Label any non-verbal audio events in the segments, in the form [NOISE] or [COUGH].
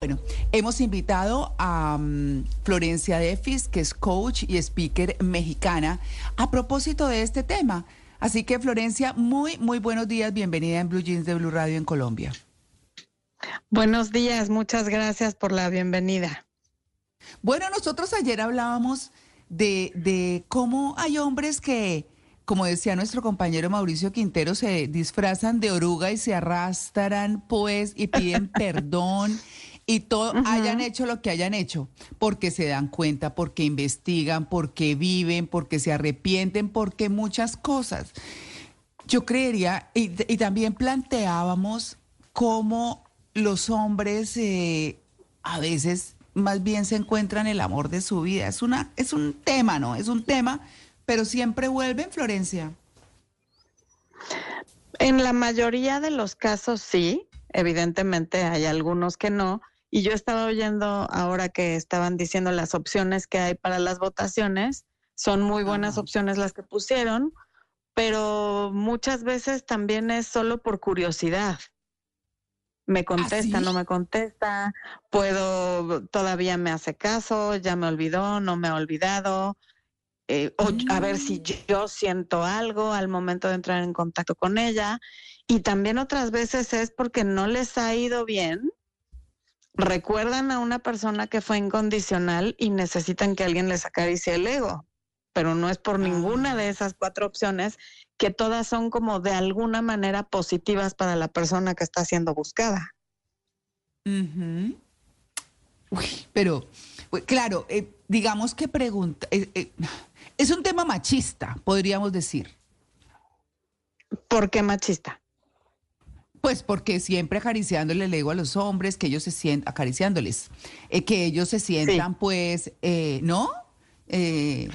Bueno, hemos invitado a um, Florencia Defis, que es coach y speaker mexicana, a propósito de este tema. Así que, Florencia, muy, muy buenos días. Bienvenida en Blue Jeans de Blue Radio en Colombia. Buenos días, muchas gracias por la bienvenida. Bueno, nosotros ayer hablábamos de, de cómo hay hombres que como decía nuestro compañero Mauricio Quintero, se disfrazan de oruga y se arrastran, pues, y piden [LAUGHS] perdón y todo, hayan hecho lo que hayan hecho, porque se dan cuenta, porque investigan, porque viven, porque se arrepienten, porque muchas cosas. Yo creería, y, también planteábamos cómo los hombres eh, a veces más bien se encuentran el amor de su vida. Es, una, es un tema, ¿no? Es un tema pero siempre vuelven, Florencia. En la mayoría de los casos sí, evidentemente hay algunos que no. Y yo estaba oyendo ahora que estaban diciendo las opciones que hay para las votaciones. Son muy buenas opciones las que pusieron, pero muchas veces también es solo por curiosidad. Me ¿Ah, contesta, no me contesta, puedo, todavía me hace caso, ya me olvidó, no me ha olvidado, eh, o a ver si mm. yo siento algo al momento de entrar en contacto con ella. Y también otras veces es porque no les ha ido bien. Recuerdan a una persona que fue incondicional y necesitan que alguien les acaricie el ego. Pero no es por ninguna de ah. esas cuatro opciones que todas son como de alguna manera positivas para la persona que está siendo buscada. pero, claro, eh, digamos que pregunta, eh, es un tema machista, podríamos decir. ¿Por qué machista? Pues porque siempre acariciándole el ego a los hombres, que ellos se sientan, acariciándoles, eh, que ellos se sientan pues, eh, ¿no? Eh,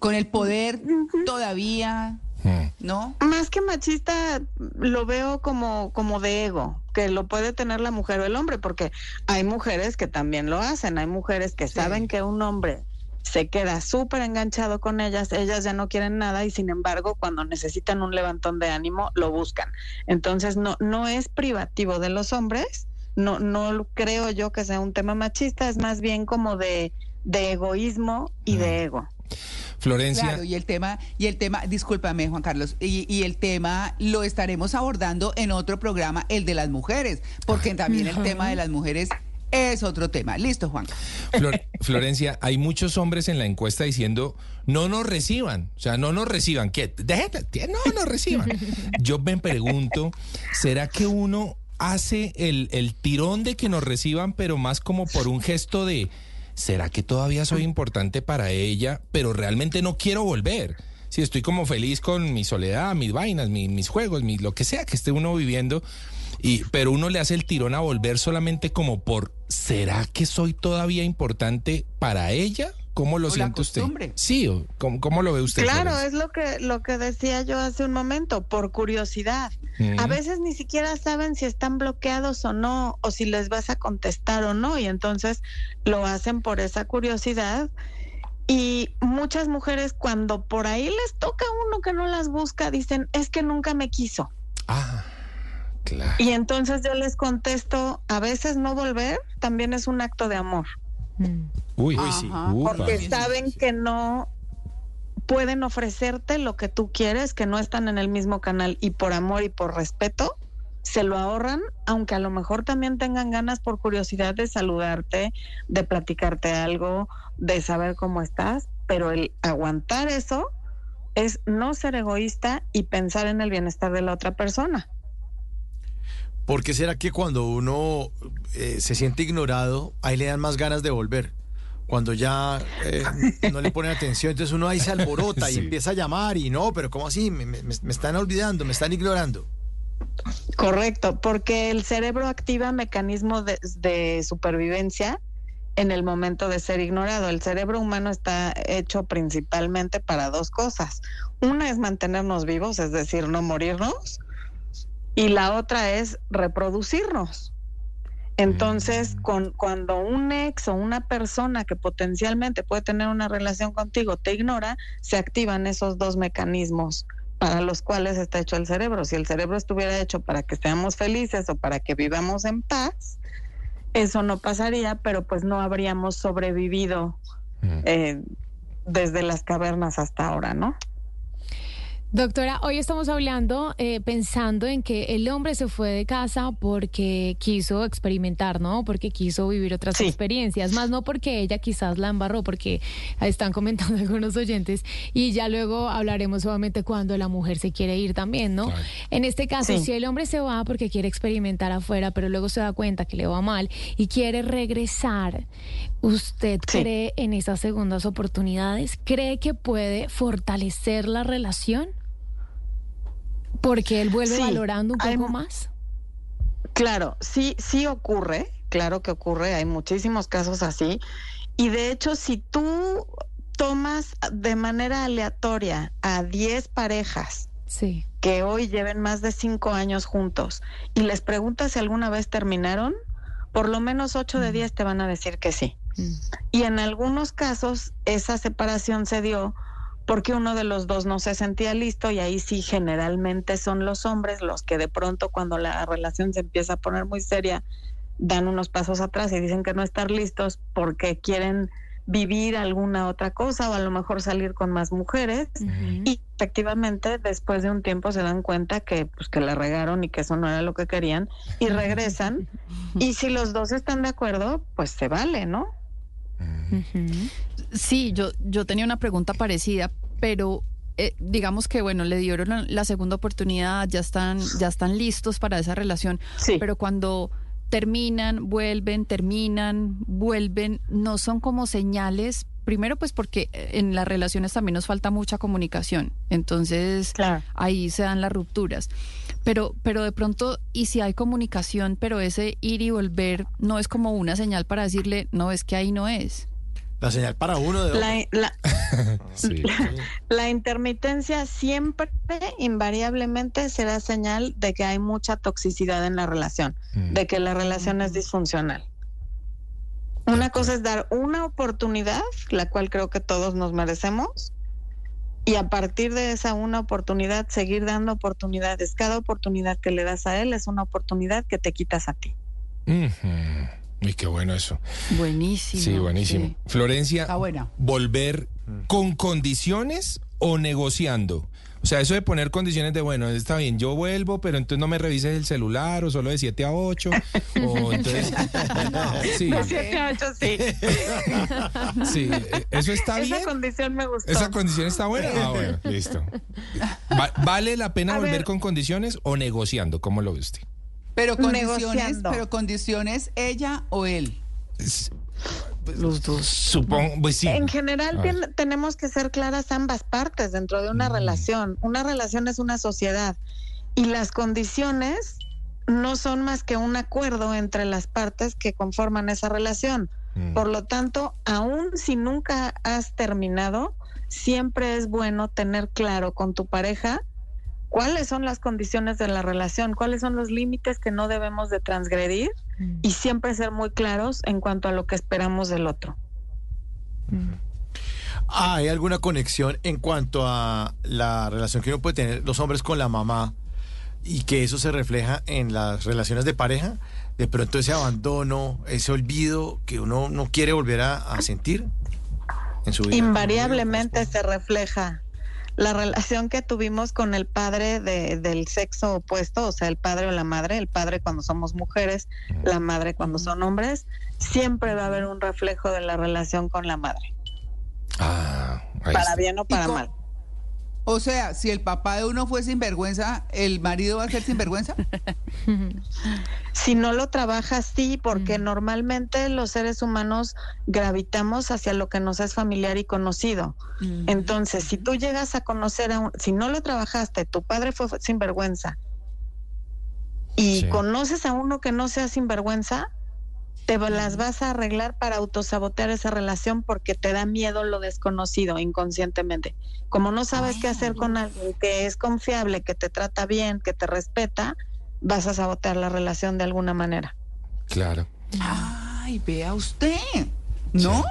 con el poder todavía, hmm. ¿no? Más que machista, lo veo como, como de ego, que lo puede tener la mujer o el hombre, porque hay mujeres que también lo hacen, hay mujeres que saben que un hombre se queda súper enganchado con ellas, ellas ya no quieren nada y sin embargo cuando necesitan un levantón de ánimo lo buscan. Entonces no, no es privativo de los hombres, no, no creo yo que sea un tema machista, es más bien como de, de egoísmo y de ego. Florencia. Claro, y el tema, y el tema, discúlpame, Juan Carlos, y, y, el tema lo estaremos abordando en otro programa, el de las mujeres, porque también el tema de las mujeres es otro tema. Listo, Juan. Florencia, hay muchos hombres en la encuesta diciendo no nos reciban, o sea, no nos reciban, ¿qué? no nos reciban. Yo me pregunto, ¿será que uno hace el, el tirón de que nos reciban, pero más como por un gesto de, ¿será que todavía soy importante para ella, pero realmente no quiero volver? Si estoy como feliz con mi soledad, mis vainas, mis juegos, lo que sea que esté uno viviendo, y, pero uno le hace el tirón a volver solamente como por, ¿será que soy todavía importante para ella? ¿Cómo lo siente usted? Sí, ¿cómo, ¿cómo, lo ve usted? Claro, es lo que, lo que decía yo hace un momento, por curiosidad. A veces ni siquiera saben si están bloqueados o no, o si les vas a contestar o no, y entonces lo hacen por esa curiosidad. Y muchas mujeres cuando por ahí les toca uno que no las busca, dicen, es que nunca me quiso. Ah. Y entonces yo les contesto, a veces no volver también es un acto de amor. Mm. Uy, sí. Porque saben que no pueden ofrecerte lo que tú quieres, que no están en el mismo canal y por amor y por respeto se lo ahorran, aunque a lo mejor también tengan ganas por curiosidad de saludarte, de platicarte algo, de saber cómo estás, pero el aguantar eso es no ser egoísta y pensar en el bienestar de la otra persona. ¿Por qué será que cuando uno eh, se siente ignorado, ahí le dan más ganas de volver? Cuando ya eh, no le ponen atención, entonces uno ahí se alborota y [LAUGHS] empieza a llamar y no, pero ¿cómo así? Me, están olvidando, me están ignorando. Correcto, porque el cerebro activa mecanismos de, supervivencia en el momento de ser ignorado. El cerebro humano está hecho principalmente para dos cosas. Una es mantenernos vivos, es decir, no morirnos, y la otra es reproducirnos. Entonces, mm. con, cuando un ex o una persona que potencialmente puede tener una relación contigo te ignora, se activan esos dos mecanismos para los cuales está hecho el cerebro. Si el cerebro estuviera hecho para que seamos felices o para que vivamos en paz, eso no pasaría, pero pues no habríamos sobrevivido Mm. eh, desde las cavernas hasta ahora, ¿no? Doctora, hoy estamos hablando, eh, pensando en que el hombre se fue de casa porque quiso experimentar, ¿no? Porque quiso vivir otras Sí. experiencias, más no porque ella quizás la embarró, porque están comentando [LAUGHS] algunos oyentes y ya luego hablaremos obviamente cuando la mujer se quiere ir también, ¿no? Claro. En este caso, Sí. si el hombre se va porque quiere experimentar afuera, pero luego se da cuenta que le va mal y quiere regresar, ¿usted Sí. cree en esas segundas oportunidades? ¿Cree que puede fortalecer la relación? Porque él vuelve Sí, valorando un poco más. Claro, sí, sí ocurre, claro que ocurre, hay muchísimos casos así. Y de hecho, si tú tomas de manera aleatoria a 10 parejas Sí. que hoy lleven más de 5 años juntos y les preguntas si alguna vez terminaron, por lo menos 8 de 10 te van a decir que sí. Mm. Y en algunos casos esa separación se dio porque uno de los dos no se sentía listo y ahí sí generalmente son los hombres los que de pronto cuando la relación se empieza a poner muy seria dan unos pasos atrás y dicen que no estar listos porque quieren vivir alguna otra cosa o a lo mejor salir con más mujeres y efectivamente después de un tiempo se dan cuenta que pues que la regaron y que eso no era lo que querían y regresan [LAUGHS] y si los dos están de acuerdo pues se vale, ¿no? Ujú. Sí, yo, yo tenía una pregunta parecida, pero eh, digamos que bueno, le dieron la, la segunda oportunidad, ya están, ya están listos para esa relación, Sí. pero cuando terminan, vuelven, terminan, vuelven, no son como señales. Primero, pues porque en las relaciones también nos falta mucha comunicación. Entonces, Claro. ahí se dan las rupturas. Pero, pero de pronto, y si hay comunicación, pero ese ir y volver no es como una señal para decirle, no, es que ahí no es. La señal para uno de La, la, [LAUGHS] Sí. [LAUGHS] la intermitencia siempre, invariablemente, será señal de que hay mucha toxicidad en la relación, Mm. de que la relación es disfuncional. Una cosa es dar una oportunidad, la cual creo que todos nos merecemos, y a partir de esa una oportunidad, seguir dando oportunidades. Cada oportunidad que le das a él es una oportunidad que te quitas a ti. Uy, qué bueno eso. Buenísimo. Sí, buenísimo. sí. Florencia, Está buena. ¿volver con condiciones o negociando? O sea, eso de poner condiciones de, bueno, está bien, yo vuelvo, pero entonces no me revises el celular o solo de 7 a 8. o [LAUGHS] entonces... [LAUGHS] Sí, De siete a ocho, sí. [LAUGHS] sí, eh, eso está Esa bien. condición me gustó. ¿Esa condición está buena? Ah, bueno, listo. Va- ¿Vale la pena A volver ver. con condiciones o negociando? ¿Cómo lo ve usted? Pero condiciones, Negociando. pero condiciones ella o él. Los dos. Supongo, pues sí. En general tenemos que ser claras ambas partes dentro de una Mm. relación. Una relación es una sociedad y las condiciones no son más que un acuerdo entre las partes que conforman esa relación. Mm. Por lo tanto, aun si nunca has terminado, siempre es bueno tener claro con tu pareja cuáles son las condiciones de la relación, cuáles son los límites que no debemos de transgredir Mm. y siempre ser muy claros en cuanto a lo que esperamos del otro. Ah, ¿Hay alguna conexión en cuanto a la relación que uno puede tener los hombres con la mamá y que eso se refleja en las relaciones de pareja? De pronto ese abandono, ese olvido que uno no quiere volver a, a sentir en su vida. Invariablemente se refleja la relación que tuvimos con el padre de- del sexo opuesto, o sea, el padre o la madre, el padre cuando somos mujeres, la madre cuando son hombres, siempre va a haber un reflejo de la relación con la madre, Ah, para bien o para Y con- mal. O sea, si el papá de uno fue sinvergüenza, ¿el marido va a ser sinvergüenza? [LAUGHS] Si no lo trabajas, sí, porque Mm. normalmente los seres humanos gravitamos hacia lo que nos es familiar y conocido. Entonces, si tú llegas a conocer a un, si no lo trabajaste, tu padre fue sinvergüenza y Sí. conoces a uno que no sea sinvergüenza, te las vas a arreglar para autosabotear esa relación porque te da miedo lo desconocido inconscientemente. Como no sabes qué hacer con alguien que es confiable, que te trata bien, que te respeta, vas a sabotear la relación de alguna manera. Claro. Ay, vea usted. ¿No?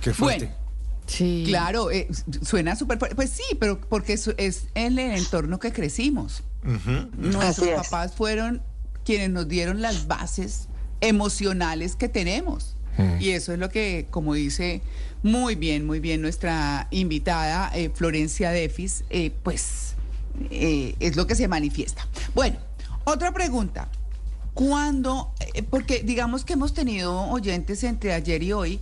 Qué fuerte. Bueno, Sí. claro, eh, suena súper fuerte. Pues sí, pero porque es, es en el entorno que crecimos. Nuestros Así es. papás fueron quienes nos dieron las bases emocionales que tenemos. Mm. Y eso es lo que, como dice muy bien, muy bien nuestra invitada eh, Florencia Defis, eh, pues eh, es lo que se manifiesta. Bueno, otra pregunta. ¿Cuándo? eh, porque digamos que hemos tenido oyentes entre ayer y hoy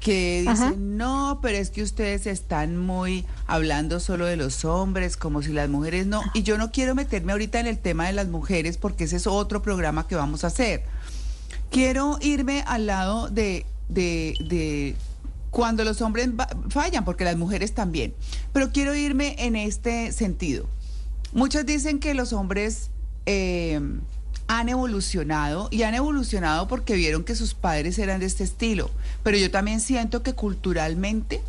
que dicen, no, pero es que ustedes están muy hablando solo de los hombres, como si las mujeres no. Y yo no quiero meterme ahorita en el tema de las mujeres porque ese es otro programa que vamos a hacer. Quiero irme al lado de, de, de cuando los hombres fallan, porque las mujeres también. Pero quiero irme en este sentido. Muchos dicen que los hombres eh, han evolucionado y han evolucionado porque vieron que sus padres eran de este estilo. Pero yo también siento que culturalmente,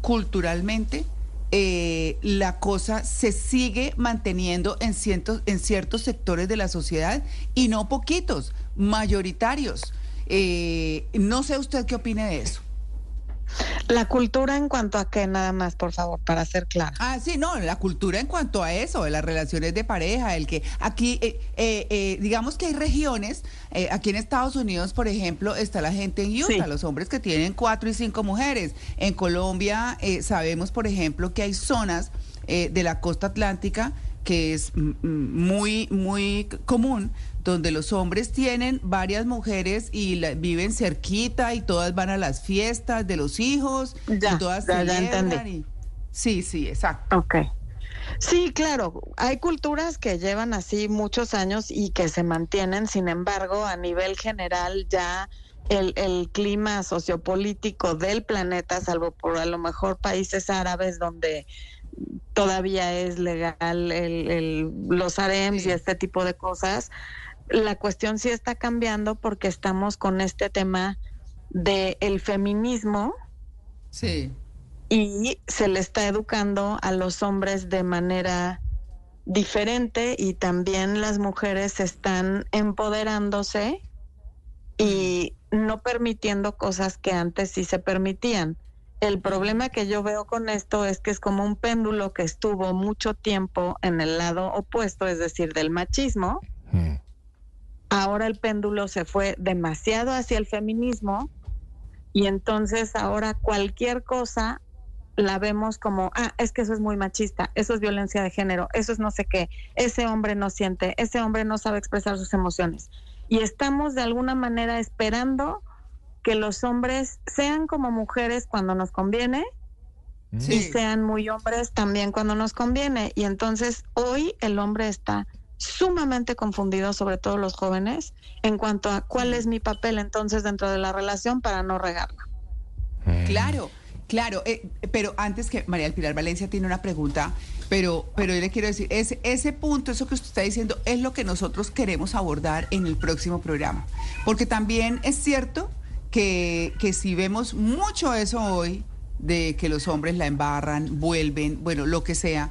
culturalmente, eh, la cosa se sigue manteniendo en ciertos, en ciertos sectores de la sociedad y no poquitos, mayoritarios. Eh, no sé usted qué opine de eso. La cultura en cuanto a qué, nada más, por favor, para ser clara. Ah, sí, no, la cultura en cuanto a eso, de las relaciones de pareja, el que aquí, eh, eh, eh, digamos que hay regiones, aquí en Estados Unidos, por ejemplo, está la gente en Utah, Sí. los hombres que tienen cuatro y cinco mujeres. En Colombia eh, sabemos, por ejemplo, que hay zonas de la costa atlántica que es mm, mm, muy, muy común, donde los hombres tienen varias mujeres y la- viven cerquita y todas van a las fiestas de los hijos Ya, y todas ya, ya celebran entendí. y- Sí, sí, exacto. Ok. Sí, claro, hay culturas que llevan así muchos años y que se mantienen, sin embargo, a nivel general ya el, el clima sociopolítico del planeta, salvo por a lo mejor países árabes donde todavía es legal el, el- los harems y este tipo de cosas, la cuestión sí está cambiando porque estamos con este tema del el feminismo Sí. y se le está educando a los hombres de manera diferente y también las mujeres están empoderándose y no permitiendo cosas que antes sí se permitían. El problema que yo veo con esto es que es como un péndulo que estuvo mucho tiempo en el lado opuesto, es decir, del machismo. Mm. Ahora el péndulo se fue demasiado hacia el feminismo y entonces ahora cualquier cosa la vemos como, ah, es que eso es muy machista, eso es violencia de género, eso es no sé qué, ese hombre no siente, ese hombre no sabe expresar sus emociones. Y estamos de alguna manera esperando que los hombres sean como mujeres cuando nos conviene Sí. y sean muy hombres también cuando nos conviene. Y entonces hoy el hombre está sumamente confundido, sobre todo los jóvenes, en cuanto a cuál es mi papel entonces dentro de la relación para no regarla. Mm. Claro, claro, eh, pero antes que María del Pilar Valencia tiene una pregunta, pero, pero yo le quiero decir, ese, ese punto, eso que usted está diciendo, es lo que nosotros queremos abordar en el próximo programa. Porque también es cierto que, que si vemos mucho eso hoy, de que los hombres la embarran, vuelven, bueno, lo que sea,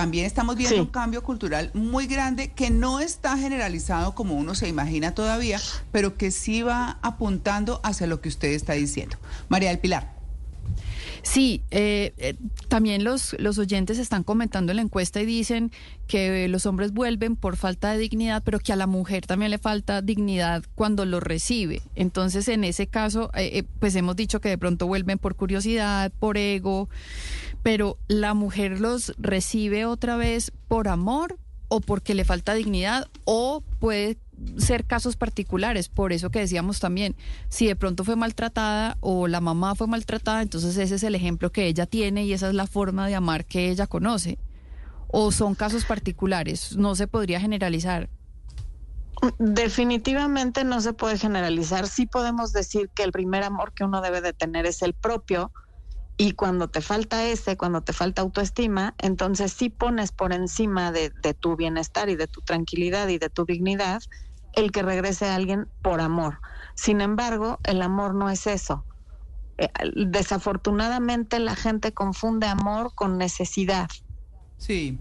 también estamos viendo Sí. un cambio cultural muy grande que no está generalizado como uno se imagina todavía, pero que sí va apuntando hacia lo que usted está diciendo. María del Pilar. Sí, eh, eh, también los, los oyentes están comentando en la encuesta y dicen que los hombres vuelven por falta de dignidad, pero que a la mujer también le falta dignidad cuando lo recibe. Entonces, en ese caso, eh, eh, pues hemos dicho que de pronto vuelven por curiosidad, por ego, pero la mujer los recibe otra vez por amor o porque le falta dignidad o puede ser casos particulares, por eso que decíamos también, si de pronto fue maltratada o la mamá fue maltratada, entonces ese es el ejemplo que ella tiene y esa es la forma de amar que ella conoce. O son casos particulares, no se podría generalizar. Definitivamente no se puede generalizar. Sí podemos decir que el primer amor que uno debe de tener es el propio y cuando te falta ese, cuando te falta autoestima, entonces sí pones por encima de, de tu bienestar y de tu tranquilidad y de tu dignidad el que regrese a alguien por amor. Sin embargo, el amor no es eso. Eh, desafortunadamente la gente confunde amor con necesidad. Sí.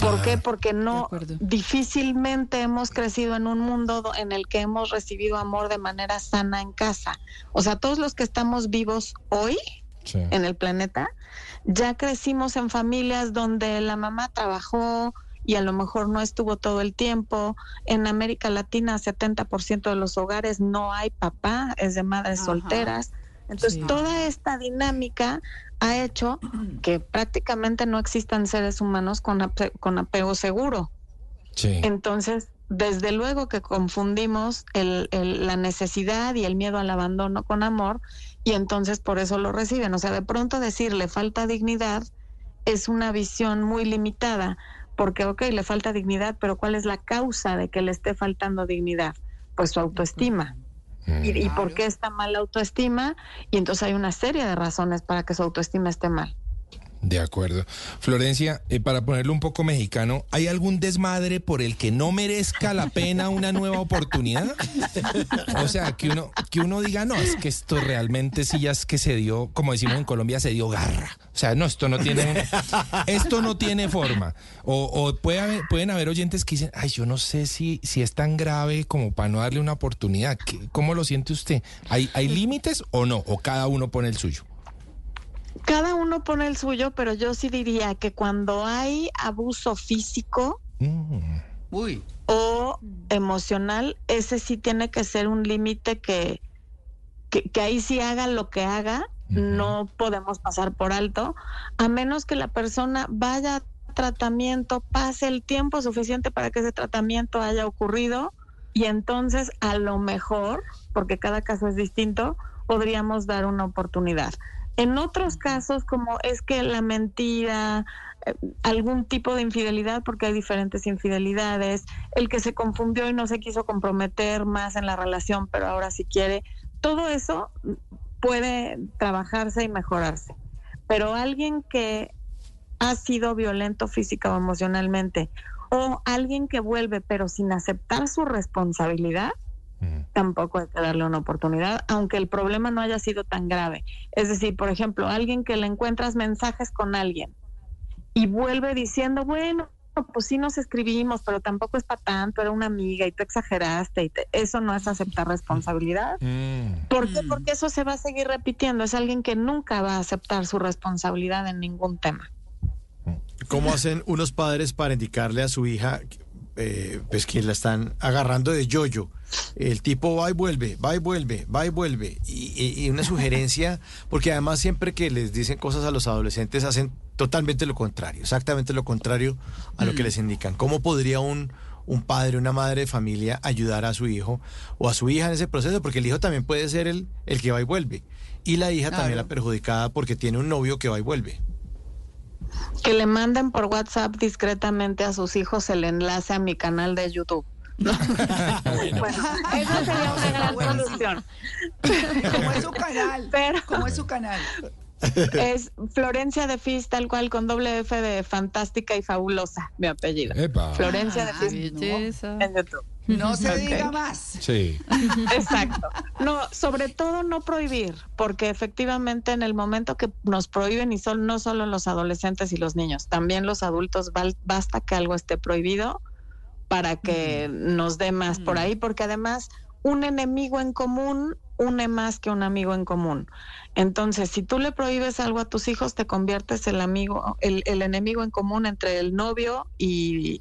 ¿Por Ah, qué? Porque de no difícilmente hemos crecido en un mundo do- en el que hemos recibido amor de manera sana en casa. O sea, todos los que estamos vivos hoy Sí. en el planeta, ya crecimos en familias donde la mamá trabajó, y a lo mejor no estuvo todo el tiempo. En América Latina, 70% de los hogares no hay papá, es de madres solteras. Entonces, toda esta dinámica ha hecho que prácticamente no existan seres humanos con, con apego seguro. Entonces, desde luego que confundimos la necesidad y el miedo al abandono con amor y entonces por eso lo reciben. O sea, de pronto decirle falta dignidad es una visión muy limitada, porque, ok, le falta dignidad, pero ¿cuál es la causa de que le esté faltando dignidad? Pues su autoestima. ¿Y, ¿Y por qué está mal la autoestima? Y entonces hay una serie de razones para que su autoestima esté mal. De acuerdo. Florencia, eh, para ponerlo un poco mexicano, ¿hay algún desmadre por el que no merezca la pena una nueva oportunidad? O sea, que uno, que uno diga, no, es que esto realmente sí ya es que se dio, como decimos en Colombia, se dio garra. O sea, no, esto no tiene, esto no tiene forma. O, puede pueden haber oyentes que dicen, ay, yo no sé si, si es tan grave como para no darle una oportunidad. ¿Cómo lo siente usted? ¿Hay, hay límites o no? ¿O cada uno pone el suyo? Cada uno pone el suyo, pero yo sí diría que cuando hay abuso físico mm. o emocional, ese sí tiene que ser un límite que, que, ahí sí haga lo que haga, no podemos pasar por alto, a menos que la persona vaya a tratamiento, pase el tiempo suficiente para que ese tratamiento haya ocurrido y entonces a lo mejor, porque cada caso es distinto, podríamos dar una oportunidad. En otros casos, como es que la mentira, eh, algún tipo de infidelidad, porque hay diferentes infidelidades, el que se confundió y no se quiso comprometer más en la relación, pero ahora sí quiere, todo eso puede trabajarse y mejorarse. Pero alguien que ha sido violento física o emocionalmente, o alguien que vuelve pero sin aceptar su responsabilidad, tampoco hay que darle una oportunidad, aunque el problema no haya sido tan grave. Es decir, por ejemplo, alguien que le encuentras mensajes con alguien y vuelve diciendo, bueno, pues sí nos escribimos, pero tampoco es para tanto, era una amiga y tú exageraste, y eso no es aceptar responsabilidad. Mm. ¿Por qué? Porque eso se va a seguir repitiendo, es alguien que nunca va a aceptar su responsabilidad en ningún tema. ¿Cómo hacen unos padres para indicarle a su hija eh, pues que la están agarrando de yoyo. El tipo va y vuelve, va y vuelve, va y vuelve. Y, una sugerencia, porque además siempre que les dicen cosas a los adolescentes hacen totalmente lo contrario, exactamente lo contrario a lo que mm. les indican. ¿Cómo podría un, un padre, una madre de familia ayudar a su hijo o a su hija en ese proceso? Porque el hijo también puede ser el, el que va y vuelve. Y la hija también la perjudicada porque tiene un novio que va y vuelve que le manden por WhatsApp discretamente a sus hijos el enlace a mi canal de YouTube. [LAUGHS] bueno. esa sería una gran solución. ¿Cómo es su canal? Pero, ¿Cómo es su canal? Es Florencia de Fis, tal cual, con doble F de fantástica y fabulosa, mi apellido. Florencia de Fis en YouTube. No se diga más. Sí. Exacto. No, sobre todo no prohibir, porque efectivamente en el momento que nos prohíben, y son no solo los adolescentes y los niños, también los adultos, basta que algo esté prohibido para que nos dé más por ahí, porque además un enemigo en común une más que un amigo en común. Entonces, si tú le prohíbes algo a tus hijos, te conviertes el amigo, el, el enemigo en común entre el novio y,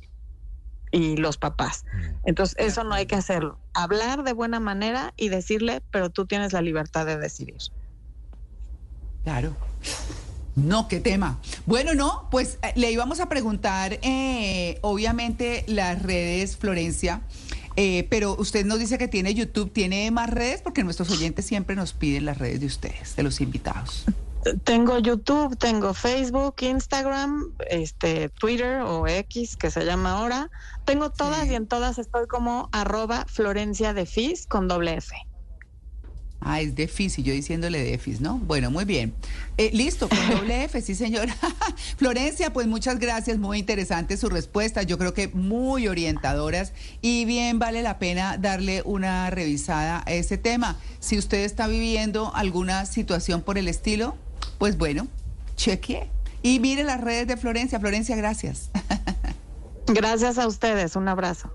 y los papás. Mm. Entonces, eso no hay que hacerlo. Hablar de buena manera y decirle, pero tú tienes la libertad de decidir. Claro. No, qué tema. Bueno, no, pues eh, le íbamos a preguntar, eh, obviamente, las redes, Florencia, eh, pero usted nos dice que tiene YouTube, ¿tiene más redes? Porque nuestros oyentes siempre nos piden las redes de ustedes, de los invitados. Tengo YouTube, tengo Facebook, Instagram, este, Twitter o X, que se llama ahora. Tengo todas y en todas estoy como arroba Florencia de Fis con doble F. Ah, es de Fis y yo diciéndole de Fis, ¿no? Bueno, muy bien. Eh, listo, con doble F, sí, señora. [LAUGHS] Florencia, pues muchas gracias, muy interesante su respuesta. Yo creo que muy orientadoras y bien vale la pena darle una revisada a ese tema. Si usted está viviendo alguna situación por el estilo, pues bueno, cheque. Y mire las redes de Florencia. Florencia, gracias. [LAUGHS] Gracias a ustedes. Un abrazo.